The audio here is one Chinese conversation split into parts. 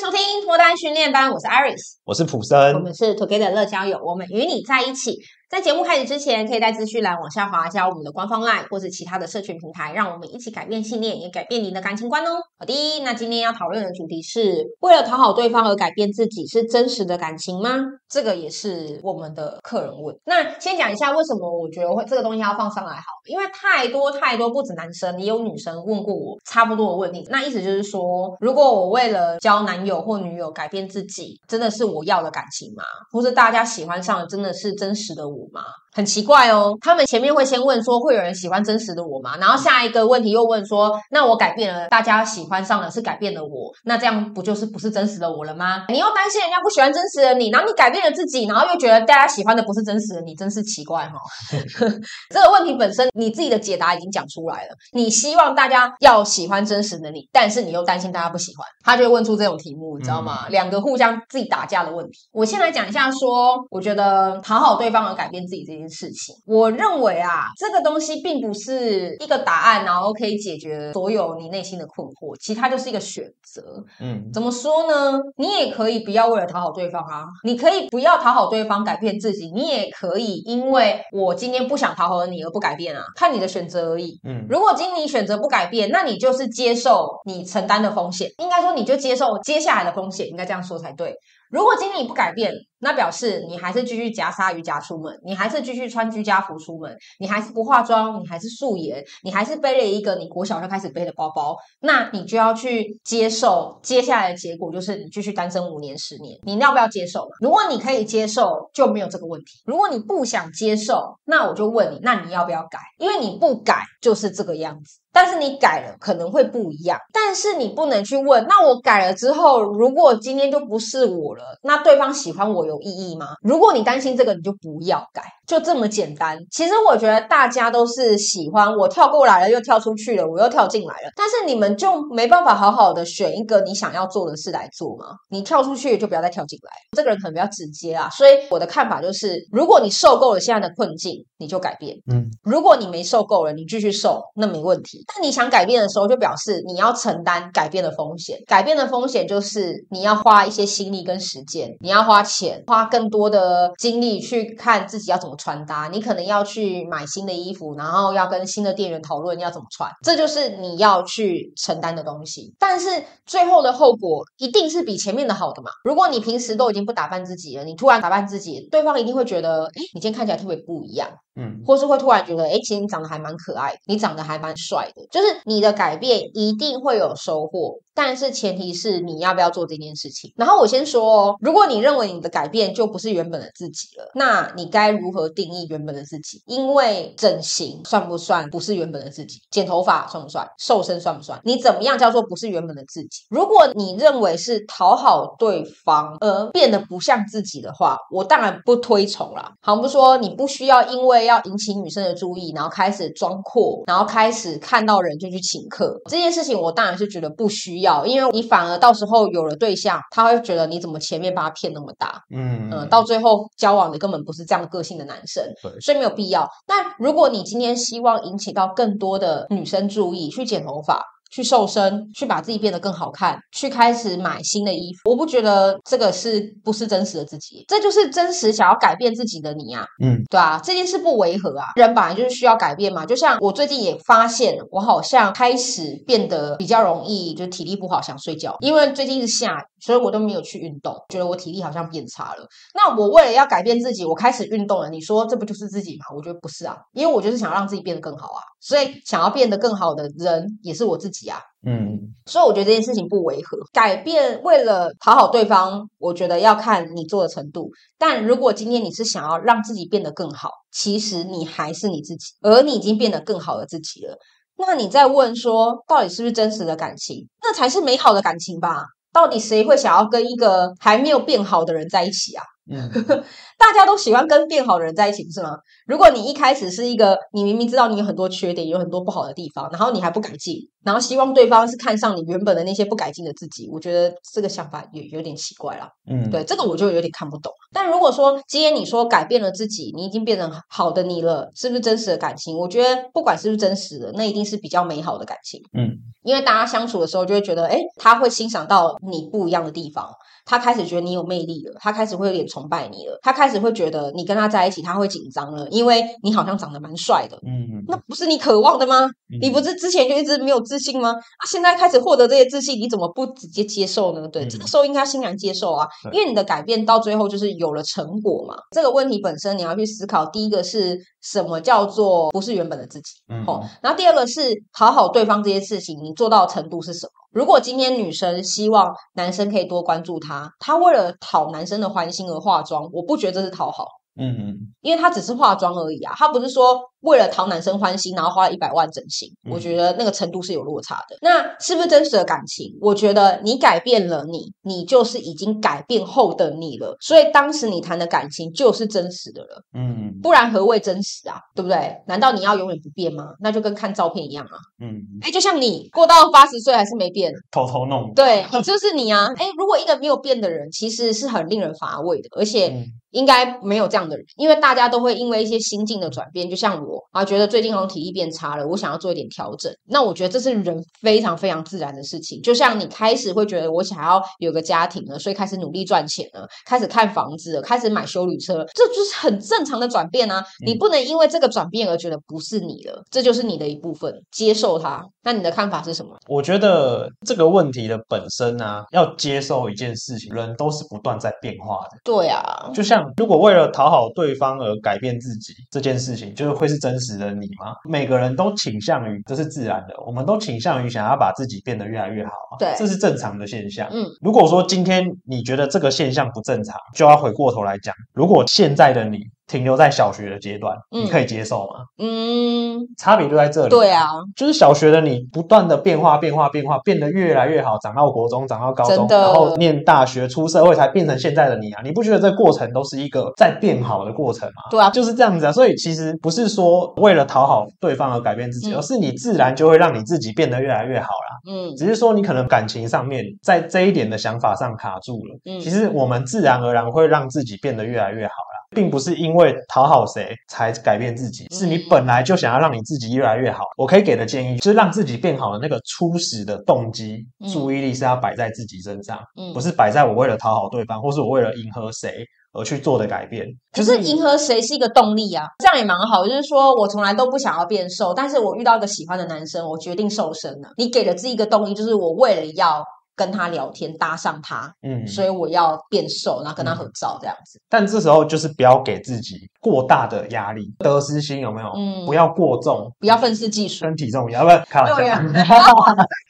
收听脱单训练班，我是 Iris，我是普森，我们是 Together 乐交友，我们与你在一起。在节目开始之前，可以在资讯栏往下滑一下我们的官方 LINE 或者其他的社群平台，让我们一起改变信念，也改变您的感情观哦。好的，那今天要讨论的主题是为了讨好对方而改变自己，是真实的感情吗？这个也是我们的客人问。那先讲一下为什么我觉得会这个东西要放上来好，因为太多太多不止男生，也有女生问过我差不多的问题。那意思就是说，如果我为了交男友或女友改变自己，真的是我要的感情吗？或是大家喜欢上的真的是真实的我吗？很奇怪哦，他们前面会先问说，会有人喜欢真实的我吗？然后下一个问题又问说，那我改变了，大家喜欢上的是改变了我，那这样不就是不是真实的我了吗？你又担心人家不喜欢真实的你，然后你改变了自己，然后又觉得大家喜欢的不是真实的你，真是奇怪哈、哦。这个问题本身你自己的解答已经讲出来了，你希望大家要喜欢真实的你，但是你又担心大家不喜欢，他就会问出这种题目，你知道吗？嗯、两个互相自己打架的问题。我先来讲一下说，说我觉得讨好对方而改变自己这件事情，我认为啊，这个东西并不是一个答案，然后可以解决所有你内心的困惑，其实它就是一个选择。嗯，怎么说呢？你也可以不要为了讨好对方啊，你可以不要讨好对方改变自己，你也可以因为我今天不想讨好你而不改变啊，看你的选择而已。嗯，如果今天你选择不改变，那你就是接受你承担的风险，应该说你就接受接下来的风险，应该这样说才对。如果今天你不改变，那表示你还是继续夹鲨鱼夹出门，你还是继续穿居家服出门，你还是不化妆，你还是素颜，你还是背了一个你国小就开始背的包包，那你就要去接受接下来的结果，就是你继续单身五年、十年，你要不要接受？如果你可以接受，就没有这个问题；如果你不想接受，那我就问你，那你要不要改？因为你不改就是这个样子。但是你改了可能会不一样，但是你不能去问，那我改了之后，如果今天就不是我了，那对方喜欢我有意义吗？如果你担心这个，你就不要改，就这么简单。其实我觉得大家都是喜欢我跳过来了又跳出去了，我又跳进来了，但是你们就没办法好好的选一个你想要做的事来做吗？你跳出去就不要再跳进来。这个人可能比较直接啊，所以我的看法就是，如果你受够了现在的困境，你就改变。嗯，如果你没受够了，你继续受，那没问题。但你想改变的时候，就表示你要承担改变的风险。改变的风险就是你要花一些心力跟时间，你要花钱，花更多的精力去看自己要怎么穿搭。你可能要去买新的衣服，然后要跟新的店员讨论要怎么穿，这就是你要去承担的东西。但是最后的后果一定是比前面的好的嘛。如果你平时都已经不打扮自己了，你突然打扮自己，对方一定会觉得，哎，你今天看起来特别不一样。嗯，或是会突然觉得，诶，其实你长得还蛮可爱，你长得还蛮帅的，就是你的改变一定会有收获，但是前提是你要不要做这件事情。然后我先说哦，如果你认为你的改变就不是原本的自己了，那你该如何定义原本的自己？因为整形算不算不是原本的自己？剪头发算不算？瘦身算不算？你怎么样叫做不是原本的自己？如果你认为是讨好对方而变得不像自己的话，我当然不推崇啦。好比说，你不需要因为要引起女生的注意，然后开始装阔，然后开始看到人就去请客。这件事情我当然是觉得不需要，因为你反而到时候有了对象，他会觉得你怎么前面把他骗那么大，嗯嗯，到最后交往的根本不是这样个性的男生，对所以没有必要。那如果你今天希望引起到更多的女生注意，去剪头发。去瘦身，去把自己变得更好看，去开始买新的衣服。我不觉得这个是不是真实的自己，这就是真实想要改变自己的你啊。嗯，对啊，这件事不违和啊。人本来就是需要改变嘛。就像我最近也发现，我好像开始变得比较容易，就体力不好，想睡觉。因为最近是下雨，所以我都没有去运动，觉得我体力好像变差了。那我为了要改变自己，我开始运动了。你说这不就是自己吗？我觉得不是啊，因为我就是想让自己变得更好啊。所以想要变得更好的人也是我自己啊，嗯，所以我觉得这件事情不违和。改变为了讨好对方，我觉得要看你做的程度。但如果今天你是想要让自己变得更好，其实你还是你自己，而你已经变得更好的自己了。那你再问说，到底是不是真实的感情？那才是美好的感情吧？到底谁会想要跟一个还没有变好的人在一起啊？嗯，大家都喜欢跟变好的人在一起，不是吗？如果你一开始是一个，你明明知道你有很多缺点，有很多不好的地方，然后你还不改进，然后希望对方是看上你原本的那些不改进的自己，我觉得这个想法也有点奇怪了。嗯，对，这个我就有点看不懂。但如果说今天你说改变了自己，你已经变成好的你了，是不是真实的感情？我觉得不管是不是真实的，那一定是比较美好的感情。嗯。因为大家相处的时候就会觉得，哎，他会欣赏到你不一样的地方。他开始觉得你有魅力了，他开始会有点崇拜你了，他开始会觉得你跟他在一起他会紧张了，因为你好像长得蛮帅的，嗯，那不是你渴望的吗？嗯、你不是之前就一直没有自信吗？啊，现在开始获得这些自信，你怎么不直接接受呢？对，嗯、这个时候应该欣然接受啊，因为你的改变到最后就是有了成果嘛。这个问题本身你要去思考，第一个是什么叫做不是原本的自己，嗯，哦，然后第二个是讨好对方这些事情，你做到的程度是什么？如果今天女生希望男生可以多关注她，她为了讨男生的欢心而化妆，我不觉得这是讨好。嗯嗯，因为她只是化妆而已啊，她不是说。为了讨男生欢心，然后花了一百万整形，嗯、我觉得那个程度是有落差的。那是不是真实的感情？我觉得你改变了你，你就是已经改变后的你了。所以当时你谈的感情就是真实的了。嗯，不然何谓真实啊？对不对？难道你要永远不变吗？那就跟看照片一样啊。嗯，哎，就像你过到八十岁还是没变，偷偷弄。对，就是你啊。哎，如果一个没有变的人，其实是很令人乏味的，而且应该没有这样的人，因为大家都会因为一些心境的转变，就像我。啊，觉得最近好像体力变差了，我想要做一点调整。那我觉得这是人非常非常自然的事情。就像你开始会觉得我想要有个家庭了，所以开始努力赚钱了，开始看房子了，开始买修旅车，这就是很正常的转变啊。你不能因为这个转变而觉得不是你了，这就是你的一部分，接受它。那你的看法是什么？我觉得这个问题的本身啊，要接受一件事情，人都是不断在变化的。对啊，就像如果为了讨好对方而改变自己这件事情，就是会是真实的你吗？每个人都倾向于，这是自然的，我们都倾向于想要把自己变得越来越好，对，这是正常的现象。嗯，如果说今天你觉得这个现象不正常，就要回过头来讲，如果现在的你。停留在小学的阶段，你可以接受吗？嗯，差别就在这里。对啊，就是小学的你不断的变化、变化、变化，变得越来越好，长到国中，长到高中，然后念大学、出社会，才变成现在的你啊！你不觉得这过程都是一个在变好的过程吗？对啊，就是这样子啊。所以其实不是说为了讨好对方而改变自己，嗯、而是你自然就会让你自己变得越来越好啦。嗯，只是说你可能感情上面在这一点的想法上卡住了。嗯，其实我们自然而然会让自己变得越来越好啦。并不是因为讨好谁才改变自己，是你本来就想要让你自己越来越好。我可以给的建议就是让自己变好的那个初始的动机，注意力是要摆在自己身上，不是摆在我为了讨好对方，或是我为了迎合谁而去做的改变。可是迎合谁是一个动力啊，这样也蛮好。就是说我从来都不想要变瘦，但是我遇到一个喜欢的男生，我决定瘦身了。你给了自己一个动力，就是我为了要。跟他聊天，搭上他，嗯，所以我要变瘦，然后跟他合照这样子。嗯，但这时候就是不要给自己过大的压力，得失心有没有？嗯，不要过重，不要愤世嫉俗，身体重要，不要开玩笑。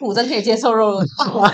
我 真可以接受肉肉。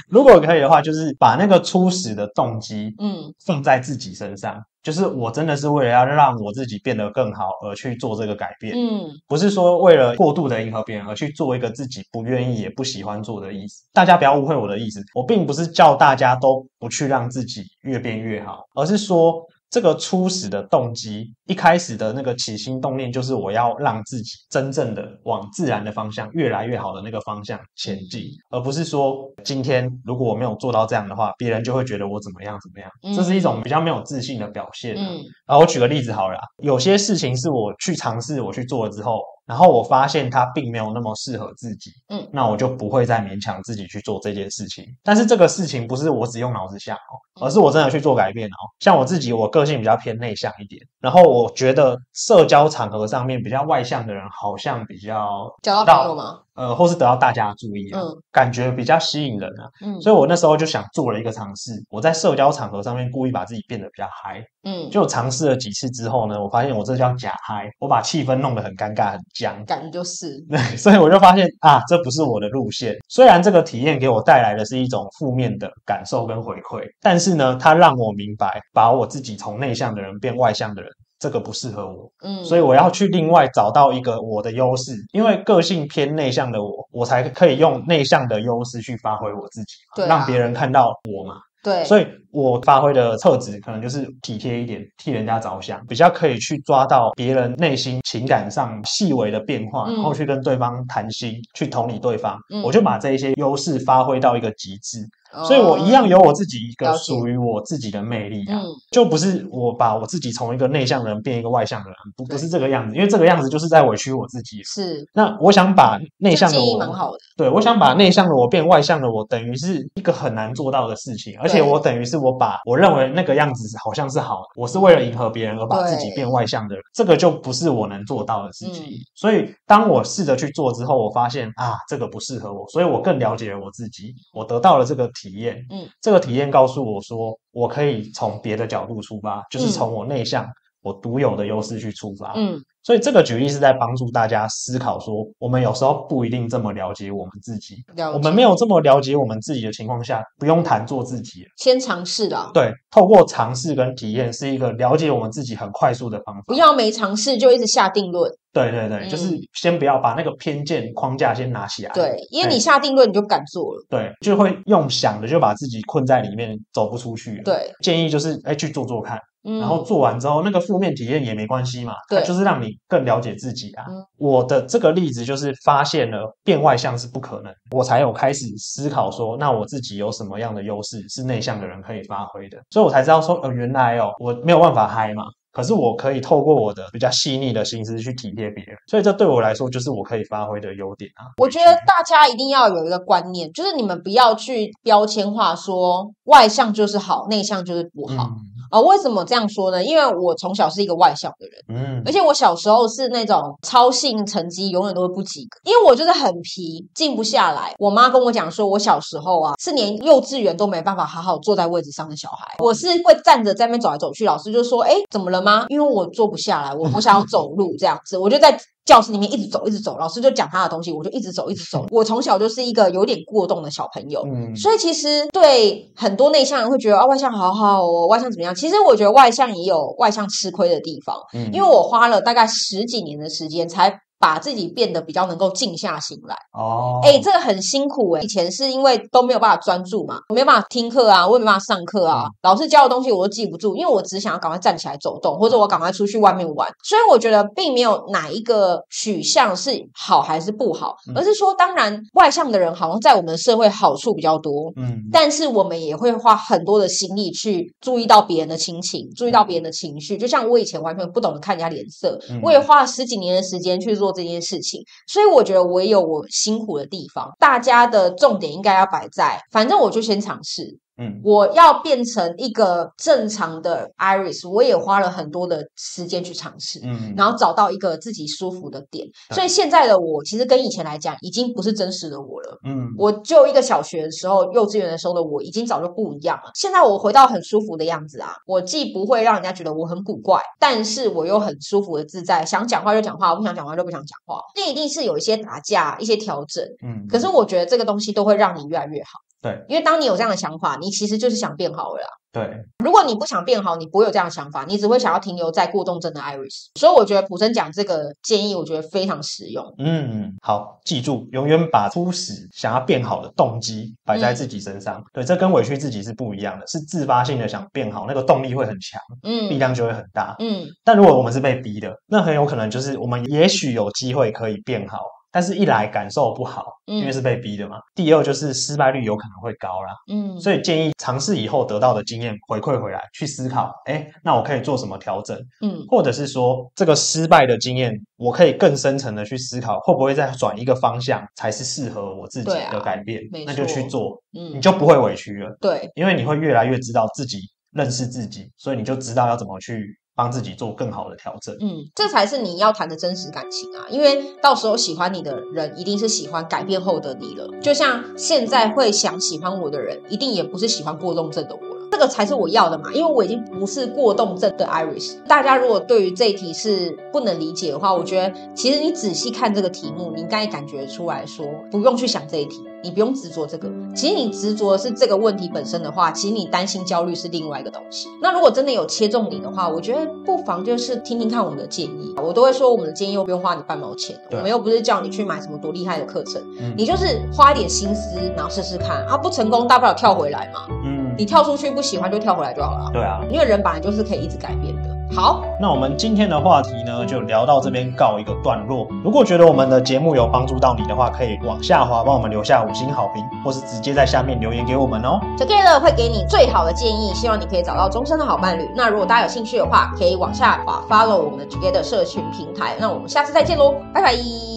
如果可以的话，就是把那个初始的动机，嗯，放在自己身上。就是我真的是为了要让我自己变得更好而去做这个改变，嗯，不是说为了过度的迎合别人而去做一个自己不愿意也不喜欢做的意思。大家不要误会我的意思，我并不是叫大家都不去让自己越变越好，而是说。这个初始的动机，一开始的那个起心动念，就是我要让自己真正的往自然的方向，越来越好的那个方向前进，而不是说今天如果我没有做到这样的话，别人就会觉得我怎么样怎么样。这是一种比较没有自信的表现。嗯，然后我举个例子好了，有些事情是我去尝试，我去做了之后。然后我发现它并没有那么适合自己，嗯，那我就不会再勉强自己去做这件事情。但是这个事情不是我只用脑子想哦，而是我真的去做改变哦。像我自己，我个性比较偏内向一点，然后我觉得社交场合上面比较外向的人好像比较交到朋友吗？呃，或是得到大家的注意啊，嗯，感觉比较吸引人啊，嗯，所以我那时候就想做了一个尝试，我在社交场合上面故意把自己变得比较嗨，嗯，就尝试了几次之后呢，我发现我这叫假嗨，我把气氛弄得很尴尬、很僵，感觉就是，对，所以我就发现啊，这不是我的路线。虽然这个体验给我带来的是一种负面的感受跟回馈，但是呢，它让我明白，把我自己从内向的人变外向的人。这个不适合我，嗯，所以我要去另外找到一个我的优势，因为个性偏内向的我，我才可以用内向的优势去发挥我自己，对啊，让别人看到我嘛。对，所以我发挥的特质可能就是体贴一点，替人家着想，比较可以去抓到别人内心情感上细微的变化，然后去跟对方谈心，去同理对方。嗯，我就把这一些优势发挥到一个极致。所以我一样有我自己一个属于我自己的魅力啊，就不是我把我自己从一个内向的人变一个外向的人，不不是这个样子，因为这个样子就是在委屈我自己。是，那我想把内向的我，对，我想把内向的我变外向的我，等于是一个很难做到的事情，而且我等于是我把我认为那个样子好像是好的，我是为了迎合别人而把自己变外向的人，这个就不是我能做到的事情。所以当我试着去做之后，我发现啊，这个不适合我，所以我更了解了我自己，我得到了这个体验。嗯，这个体验告诉我说，我可以从别的角度出发，就是从我内向、我独有的优势去出发。嗯。所以这个举例是在帮助大家思考说，我们有时候不一定这么了解我们自己。我们没有这么了解我们自己的情况下，不用谈做自己。先尝试了。对，透过尝试跟体验是一个了解我们自己很快速的方法。不要没尝试就一直下定论。对对对，嗯、就是先不要把那个偏见框架先拿起来。对，因为你下定论你就敢做了。对，就会用想的就把自己困在里面，走不出去。对，建议就是哎去做做看。然后做完之后，那个负面体验也没关系嘛，对，就是让你更了解自己啊。嗯、我的这个例子就是发现了变外向是不可能，我才有开始思考说，那我自己有什么样的优势是内向的人可以发挥的，所以我才知道说，呃，原来哦，我没有办法嗨嘛，可是我可以透过我的比较细腻的心思去体贴别人，所以这对我来说就是我可以发挥的优点啊。我觉得大家一定要有一个观念，就是你们不要去标签化说外向就是好，内向就是不好。嗯啊、哦，为什么这样说呢？因为我从小是一个外向的人，嗯，而且我小时候是那种超性成绩永远都会不及格，因为我就是很皮，静不下来。我妈跟我讲说，我小时候啊是连幼稚园都没办法好好坐在位置上的小孩，我是会站着在那边走来走去，老师就说：“哎，怎么了吗？”因为我坐不下来，我我想要走路这样子，我就在。教室里面一直走，一直走，老师就讲他的东西，我就一直走，一直走。我从小就是一个有点过动的小朋友，嗯，所以其实对很多内向人会觉得啊，外向好好哦，外向怎么样？其实我觉得外向也有外向吃亏的地方，嗯，因为我花了大概十几年的时间才。把自己变得比较能够静下心来哦，哎、欸，这个很辛苦哎、欸。以前是因为都没有办法专注嘛，我没有办法听课啊，我也没办法上课啊，老师教的东西我都记不住，因为我只想要赶快站起来走动，或者我赶快出去外面玩。所以我觉得并没有哪一个取向是好还是不好，而是说，当然外向的人好像在我们的社会好处比较多，嗯，但是我们也会花很多的心力去注意到别人的心情，注意到别人的情绪。就像我以前完全不懂得看人家脸色，我也花了十几年的时间去做。做这件事情，所以我觉得我也有我辛苦的地方。大家的重点应该要摆在，反正我就先尝试。嗯，我要变成一个正常的 Iris，我也花了很多的时间去尝试，嗯，然后找到一个自己舒服的点。所以现在的我，其实跟以前来讲，已经不是真实的我了。嗯，我就一个小学的时候、幼稚园的时候的我，已经早就不一样了。现在我回到很舒服的样子啊，我既不会让人家觉得我很古怪，但是我又很舒服的自在，想讲话就讲话，我不想讲话就不想讲话。那一定是有一些打架、一些调整，嗯，可是我觉得这个东西都会让你越来越好。对，因为当你有这样的想法，你其实就是想变好了啦。对，如果你不想变好，你不会有这样的想法，你只会想要停留在过动症的 Iris。所以我觉得普森讲这个建议，我觉得非常实用。嗯，好，记住，永远把初始想要变好的动机摆在自己身上。嗯、对，这跟委屈自己是不一样的，是自发性的想变好，那个动力会很强，嗯，力量就会很大，嗯。但如果我们是被逼的，那很有可能就是我们也许有机会可以变好。但是，一来感受不好，因为是被逼的嘛。嗯、第二就是失败率有可能会高啦。嗯，所以建议尝试以后得到的经验回馈回来，去思考，哎，那我可以做什么调整？嗯，或者是说这个失败的经验，我可以更深层的去思考，会不会再转一个方向才是适合我自己的改变？啊、那就去做，嗯，你就不会委屈了。对，因为你会越来越知道自己，认识自己，所以你就知道要怎么去。帮自己做更好的调整，嗯，这才是你要谈的真实感情啊！因为到时候喜欢你的人，一定是喜欢改变后的你了。就像现在会想喜欢我的人，一定也不是喜欢过动症的我。这个才是我要的嘛！因为我已经不是过动症的 Iris。大家如果对于这一题是不能理解的话，我觉得其实你仔细看这个题目，你应该感觉出来说，不用去想这一题。你不用执着这个，其实你执着的是这个问题本身的话，其实你担心焦虑是另外一个东西。那如果真的有切中你的话，我觉得不妨就是听听看我们的建议。我都会说，我们的建议又不用花你半毛钱，我们又不是叫你去买什么多厉害的课程，嗯、你就是花一点心思，然后试试看啊，不成功大不了跳回来嘛。嗯，你跳出去不喜欢就跳回来就好了。对啊，因为人本来就是可以一直改变的。好，那我们今天的话题呢，就聊到这边告一个段落。如果觉得我们的节目有帮助到你的话，可以往下滑帮我们留下五星好评，或是直接在下面留言给我们哦。Together 会给你最好的建议，希望你可以找到终身的好伴侣。那如果大家有兴趣的话，可以往下滑 follow 我们的 Together 社群平台。那我们下次再见喽，拜拜。